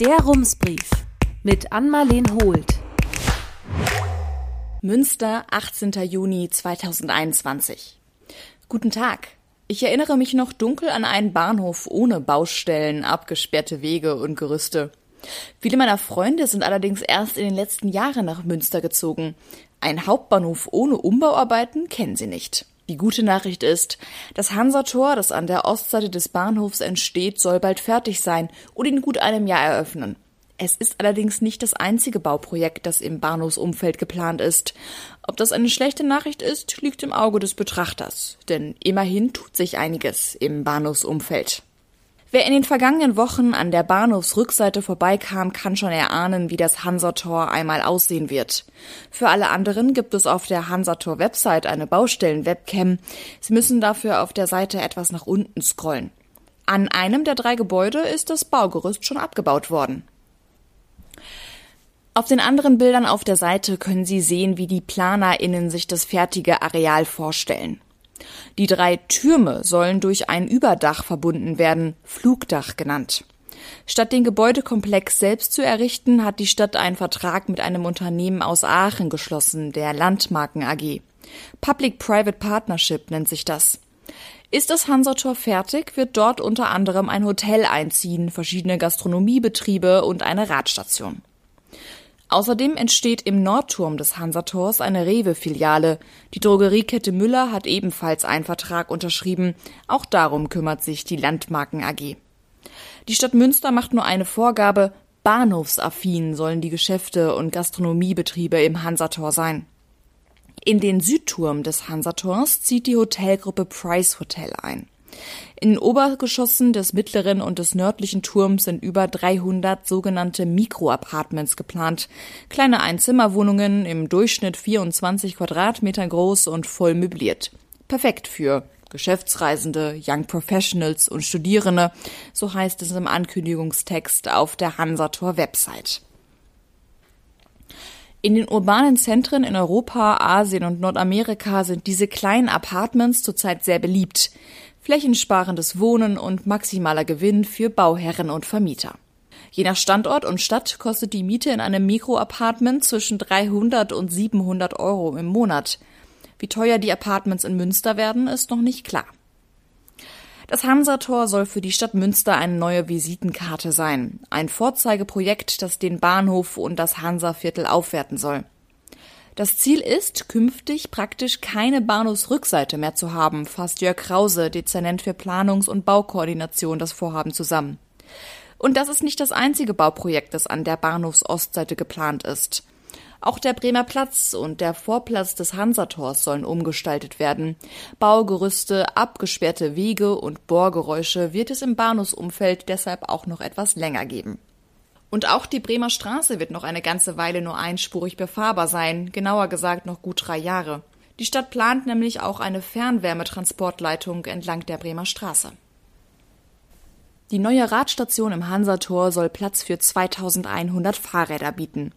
Der Rumsbrief mit Ann-Marleen Holt. Münster, 18. Juni 2021. Guten Tag. Ich erinnere mich noch dunkel an einen Bahnhof ohne Baustellen, abgesperrte Wege und Gerüste. Viele meiner Freunde sind allerdings erst in den letzten Jahren nach Münster gezogen. Ein Hauptbahnhof ohne Umbauarbeiten kennen sie nicht. Die gute Nachricht ist, das Hansator, das an der Ostseite des Bahnhofs entsteht, soll bald fertig sein und in gut einem Jahr eröffnen. Es ist allerdings nicht das einzige Bauprojekt, das im Bahnhofsumfeld geplant ist. Ob das eine schlechte Nachricht ist, liegt im Auge des Betrachters, denn immerhin tut sich einiges im Bahnhofsumfeld. Wer in den vergangenen Wochen an der Bahnhofsrückseite vorbeikam, kann schon erahnen, wie das Hansator einmal aussehen wird. Für alle anderen gibt es auf der Hansator-Website eine Baustellen-Webcam. Sie müssen dafür auf der Seite etwas nach unten scrollen. An einem der drei Gebäude ist das Baugerüst schon abgebaut worden. Auf den anderen Bildern auf der Seite können Sie sehen, wie die PlanerInnen sich das fertige Areal vorstellen. Die drei Türme sollen durch ein Überdach verbunden werden, Flugdach genannt. Statt den Gebäudekomplex selbst zu errichten, hat die Stadt einen Vertrag mit einem Unternehmen aus Aachen geschlossen, der Landmarken AG. Public-Private Partnership nennt sich das. Ist das Hansator fertig, wird dort unter anderem ein Hotel einziehen, verschiedene Gastronomiebetriebe und eine Radstation. Außerdem entsteht im Nordturm des Hansators eine Rewe-Filiale. Die Drogeriekette Müller hat ebenfalls einen Vertrag unterschrieben. Auch darum kümmert sich die Landmarken AG. Die Stadt Münster macht nur eine Vorgabe. Bahnhofsaffin sollen die Geschäfte und Gastronomiebetriebe im Hansator sein. In den Südturm des Hansators zieht die Hotelgruppe Price Hotel ein. In den Obergeschossen des mittleren und des nördlichen Turms sind über 300 sogenannte Mikroapartments geplant. Kleine Einzimmerwohnungen im Durchschnitt 24 Quadratmeter groß und voll möbliert. Perfekt für Geschäftsreisende, Young Professionals und Studierende, so heißt es im Ankündigungstext auf der Hansator Website. In den urbanen Zentren in Europa, Asien und Nordamerika sind diese kleinen Apartments zurzeit sehr beliebt flächensparendes Wohnen und maximaler Gewinn für Bauherren und Vermieter. Je nach Standort und Stadt kostet die Miete in einem Mikroapartment zwischen 300 und 700 Euro im Monat. Wie teuer die Apartments in Münster werden, ist noch nicht klar. Das Hansator soll für die Stadt Münster eine neue Visitenkarte sein. Ein Vorzeigeprojekt, das den Bahnhof und das Hansaviertel aufwerten soll. Das Ziel ist, künftig praktisch keine Bahnhofsrückseite mehr zu haben, fasst Jörg Krause, Dezernent für Planungs- und Baukoordination, das Vorhaben zusammen. Und das ist nicht das einzige Bauprojekt, das an der Bahnhofsostseite geplant ist. Auch der Bremer Platz und der Vorplatz des Hansators sollen umgestaltet werden. Baugerüste, abgesperrte Wege und Bohrgeräusche wird es im Bahnhofsumfeld deshalb auch noch etwas länger geben. Und auch die Bremer Straße wird noch eine ganze Weile nur einspurig befahrbar sein, genauer gesagt noch gut drei Jahre. Die Stadt plant nämlich auch eine Fernwärmetransportleitung entlang der Bremer Straße. Die neue Radstation im Hansator soll Platz für 2100 Fahrräder bieten.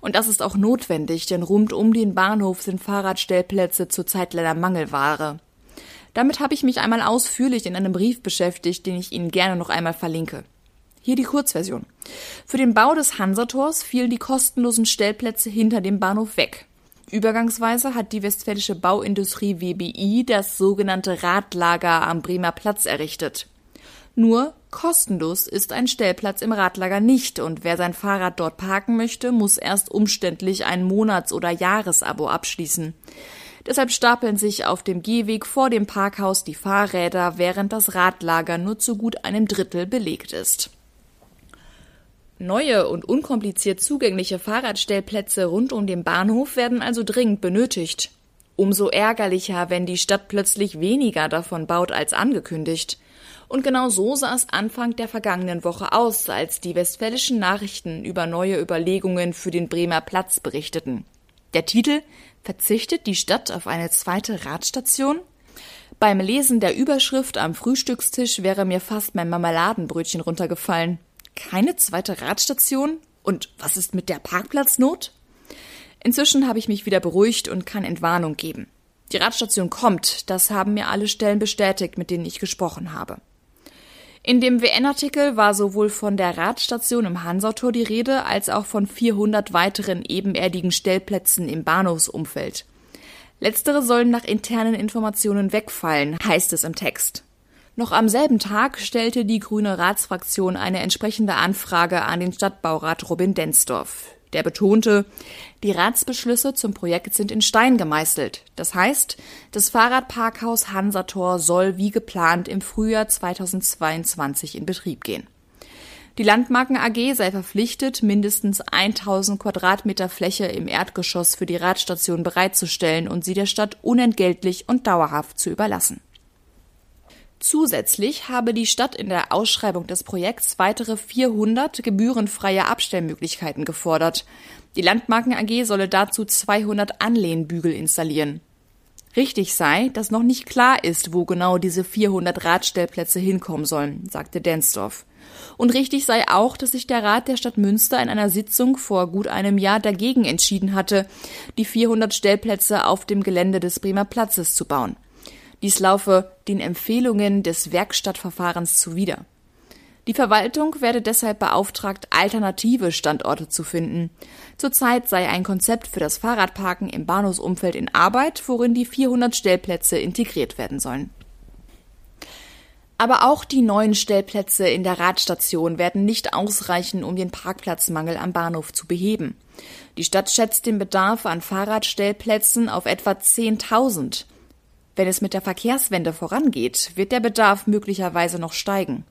Und das ist auch notwendig, denn rund um den Bahnhof sind Fahrradstellplätze zurzeit leider Mangelware. Damit habe ich mich einmal ausführlich in einem Brief beschäftigt, den ich Ihnen gerne noch einmal verlinke. Hier die Kurzversion. Für den Bau des Hansators fielen die kostenlosen Stellplätze hinter dem Bahnhof weg. Übergangsweise hat die westfälische Bauindustrie WBI das sogenannte Radlager am Bremer Platz errichtet. Nur kostenlos ist ein Stellplatz im Radlager nicht und wer sein Fahrrad dort parken möchte, muss erst umständlich ein Monats- oder Jahresabo abschließen. Deshalb stapeln sich auf dem Gehweg vor dem Parkhaus die Fahrräder, während das Radlager nur zu gut einem Drittel belegt ist. Neue und unkompliziert zugängliche Fahrradstellplätze rund um den Bahnhof werden also dringend benötigt. Umso ärgerlicher, wenn die Stadt plötzlich weniger davon baut als angekündigt. Und genau so sah es Anfang der vergangenen Woche aus, als die westfälischen Nachrichten über neue Überlegungen für den Bremer Platz berichteten. Der Titel Verzichtet die Stadt auf eine zweite Radstation? Beim Lesen der Überschrift am Frühstückstisch wäre mir fast mein Marmeladenbrötchen runtergefallen. Keine zweite Radstation? Und was ist mit der Parkplatznot? Inzwischen habe ich mich wieder beruhigt und kann Entwarnung geben. Die Radstation kommt, das haben mir alle Stellen bestätigt, mit denen ich gesprochen habe. In dem WN-Artikel war sowohl von der Radstation im Hansautor die Rede, als auch von 400 weiteren ebenerdigen Stellplätzen im Bahnhofsumfeld. Letztere sollen nach internen Informationen wegfallen, heißt es im Text. Noch am selben Tag stellte die grüne Ratsfraktion eine entsprechende Anfrage an den Stadtbaurat Robin Densdorf. Der betonte, die Ratsbeschlüsse zum Projekt sind in Stein gemeißelt. Das heißt, das Fahrradparkhaus Hansator soll wie geplant im Frühjahr 2022 in Betrieb gehen. Die Landmarken AG sei verpflichtet, mindestens 1000 Quadratmeter Fläche im Erdgeschoss für die Radstation bereitzustellen und sie der Stadt unentgeltlich und dauerhaft zu überlassen. Zusätzlich habe die Stadt in der Ausschreibung des Projekts weitere 400 gebührenfreie Abstellmöglichkeiten gefordert. Die Landmarken AG solle dazu 200 Anlehnbügel installieren. Richtig sei, dass noch nicht klar ist, wo genau diese 400 Radstellplätze hinkommen sollen, sagte Densdorf. Und richtig sei auch, dass sich der Rat der Stadt Münster in einer Sitzung vor gut einem Jahr dagegen entschieden hatte, die 400 Stellplätze auf dem Gelände des Bremer Platzes zu bauen. Dies laufe den Empfehlungen des Werkstattverfahrens zuwider. Die Verwaltung werde deshalb beauftragt, alternative Standorte zu finden. Zurzeit sei ein Konzept für das Fahrradparken im Bahnhofsumfeld in Arbeit, worin die 400 Stellplätze integriert werden sollen. Aber auch die neuen Stellplätze in der Radstation werden nicht ausreichen, um den Parkplatzmangel am Bahnhof zu beheben. Die Stadt schätzt den Bedarf an Fahrradstellplätzen auf etwa 10.000. Wenn es mit der Verkehrswende vorangeht, wird der Bedarf möglicherweise noch steigen.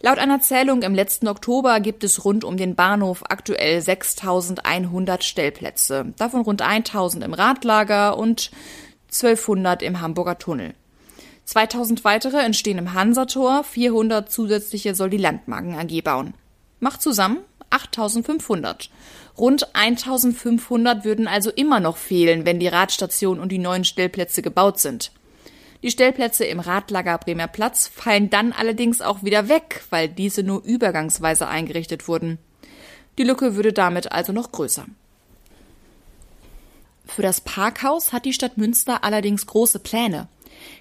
Laut einer Zählung im letzten Oktober gibt es rund um den Bahnhof aktuell 6100 Stellplätze, davon rund 1000 im Radlager und 1200 im Hamburger Tunnel. 2000 weitere entstehen im Hansator, 400 zusätzliche soll die Landmarken AG bauen. Macht zusammen 8500. Rund 1500 würden also immer noch fehlen, wenn die Radstation und die neuen Stellplätze gebaut sind. Die Stellplätze im Radlager Bremer Platz fallen dann allerdings auch wieder weg, weil diese nur übergangsweise eingerichtet wurden. Die Lücke würde damit also noch größer. Für das Parkhaus hat die Stadt Münster allerdings große Pläne.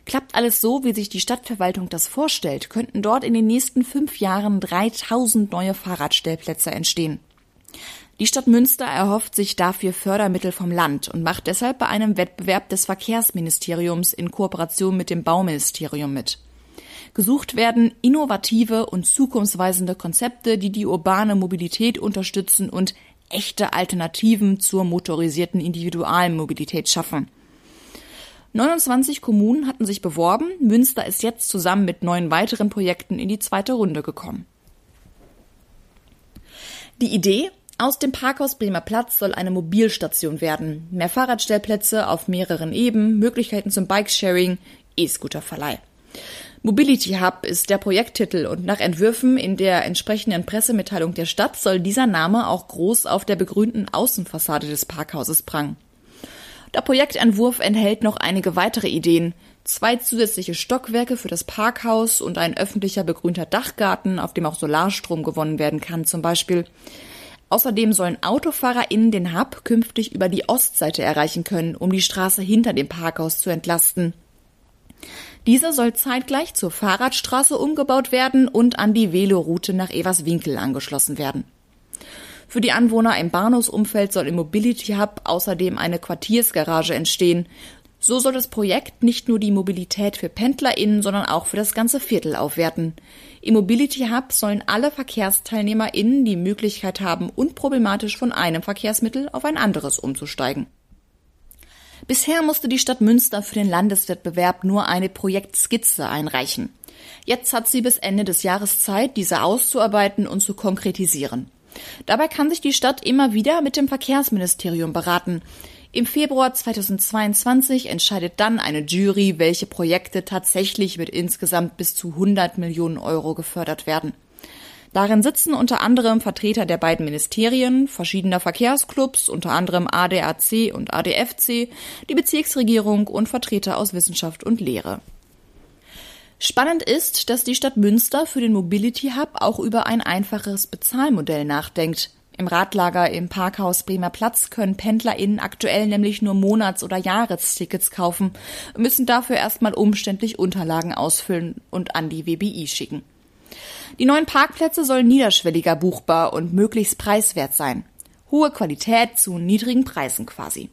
Klappt alles so, wie sich die Stadtverwaltung das vorstellt, könnten dort in den nächsten fünf Jahren 3000 neue Fahrradstellplätze entstehen. Die Stadt Münster erhofft sich dafür Fördermittel vom Land und macht deshalb bei einem Wettbewerb des Verkehrsministeriums in Kooperation mit dem Bauministerium mit. Gesucht werden innovative und zukunftsweisende Konzepte, die die urbane Mobilität unterstützen und echte Alternativen zur motorisierten Individualmobilität schaffen. 29 Kommunen hatten sich beworben. Münster ist jetzt zusammen mit neun weiteren Projekten in die zweite Runde gekommen. Die Idee, aus dem Parkhaus Bremer Platz soll eine Mobilstation werden. Mehr Fahrradstellplätze auf mehreren Ebenen, Möglichkeiten zum Bikesharing, E-Scooter-Verleih. Mobility Hub ist der Projekttitel und nach Entwürfen in der entsprechenden Pressemitteilung der Stadt soll dieser Name auch groß auf der begrünten Außenfassade des Parkhauses prangen. Der Projektentwurf enthält noch einige weitere Ideen. Zwei zusätzliche Stockwerke für das Parkhaus und ein öffentlicher begrünter Dachgarten, auf dem auch Solarstrom gewonnen werden kann, zum Beispiel. Außerdem sollen AutofahrerInnen den Hub künftig über die Ostseite erreichen können, um die Straße hinter dem Parkhaus zu entlasten. Diese soll zeitgleich zur Fahrradstraße umgebaut werden und an die Veloroute nach Everswinkel angeschlossen werden. Für die Anwohner im Bahnhofsumfeld soll im Mobility Hub außerdem eine Quartiersgarage entstehen. So soll das Projekt nicht nur die Mobilität für PendlerInnen, sondern auch für das ganze Viertel aufwerten. Im Mobility Hub sollen alle VerkehrsteilnehmerInnen die Möglichkeit haben, unproblematisch von einem Verkehrsmittel auf ein anderes umzusteigen. Bisher musste die Stadt Münster für den Landeswettbewerb nur eine Projektskizze einreichen. Jetzt hat sie bis Ende des Jahres Zeit, diese auszuarbeiten und zu konkretisieren. Dabei kann sich die Stadt immer wieder mit dem Verkehrsministerium beraten. Im Februar 2022 entscheidet dann eine Jury, welche Projekte tatsächlich mit insgesamt bis zu 100 Millionen Euro gefördert werden. Darin sitzen unter anderem Vertreter der beiden Ministerien, verschiedener Verkehrsclubs, unter anderem ADAC und ADFC, die Bezirksregierung und Vertreter aus Wissenschaft und Lehre. Spannend ist, dass die Stadt Münster für den Mobility Hub auch über ein einfaches Bezahlmodell nachdenkt. Im Radlager im Parkhaus Bremer Platz können PendlerInnen aktuell nämlich nur Monats- oder Jahrestickets kaufen, müssen dafür erstmal umständlich Unterlagen ausfüllen und an die WBI schicken. Die neuen Parkplätze sollen niederschwelliger buchbar und möglichst preiswert sein. Hohe Qualität zu niedrigen Preisen quasi.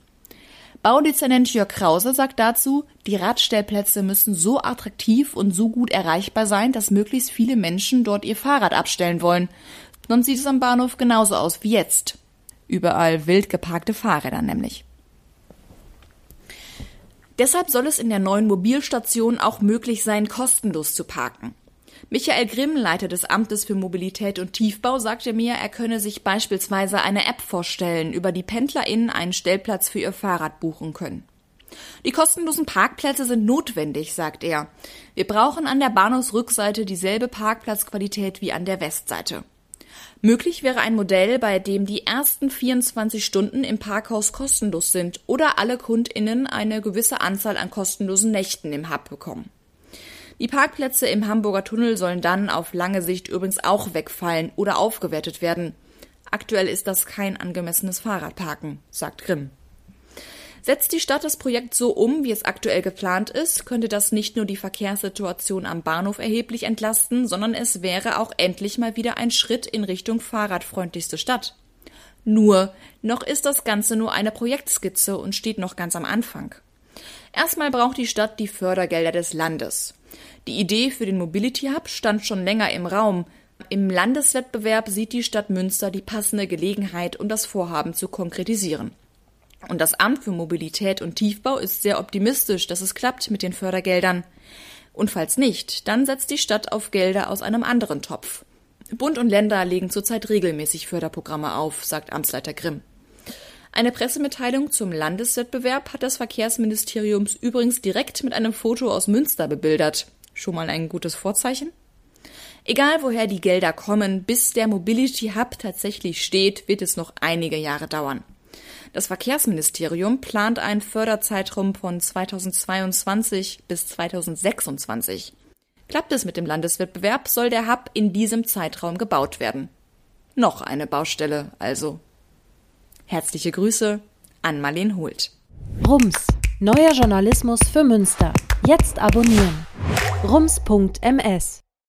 Baudezernent Jörg Krause sagt dazu, die Radstellplätze müssen so attraktiv und so gut erreichbar sein, dass möglichst viele Menschen dort ihr Fahrrad abstellen wollen. Sonst sieht es am Bahnhof genauso aus wie jetzt. Überall wild geparkte Fahrräder nämlich. Deshalb soll es in der neuen Mobilstation auch möglich sein, kostenlos zu parken. Michael Grimm, Leiter des Amtes für Mobilität und Tiefbau, sagte mir, er könne sich beispielsweise eine App vorstellen, über die PendlerInnen einen Stellplatz für ihr Fahrrad buchen können. Die kostenlosen Parkplätze sind notwendig, sagt er. Wir brauchen an der Bahnhofsrückseite dieselbe Parkplatzqualität wie an der Westseite. Möglich wäre ein Modell, bei dem die ersten 24 Stunden im Parkhaus kostenlos sind oder alle KundInnen eine gewisse Anzahl an kostenlosen Nächten im Hub bekommen. Die Parkplätze im Hamburger Tunnel sollen dann auf lange Sicht übrigens auch wegfallen oder aufgewertet werden. Aktuell ist das kein angemessenes Fahrradparken, sagt Grimm. Setzt die Stadt das Projekt so um, wie es aktuell geplant ist, könnte das nicht nur die Verkehrssituation am Bahnhof erheblich entlasten, sondern es wäre auch endlich mal wieder ein Schritt in Richtung fahrradfreundlichste Stadt. Nur, noch ist das Ganze nur eine Projektskizze und steht noch ganz am Anfang. Erstmal braucht die Stadt die Fördergelder des Landes. Die Idee für den Mobility Hub stand schon länger im Raum. Im Landeswettbewerb sieht die Stadt Münster die passende Gelegenheit, um das Vorhaben zu konkretisieren. Und das Amt für Mobilität und Tiefbau ist sehr optimistisch, dass es klappt mit den Fördergeldern. Und falls nicht, dann setzt die Stadt auf Gelder aus einem anderen Topf. Bund und Länder legen zurzeit regelmäßig Förderprogramme auf, sagt Amtsleiter Grimm. Eine Pressemitteilung zum Landeswettbewerb hat das Verkehrsministerium übrigens direkt mit einem Foto aus Münster bebildert. Schon mal ein gutes Vorzeichen? Egal woher die Gelder kommen, bis der Mobility Hub tatsächlich steht, wird es noch einige Jahre dauern. Das Verkehrsministerium plant einen Förderzeitraum von 2022 bis 2026. Klappt es mit dem Landeswettbewerb, soll der Hub in diesem Zeitraum gebaut werden. Noch eine Baustelle also. Herzliche Grüße an Marleen Hult. Rums, neuer Journalismus für Münster. Jetzt abonnieren. rums.ms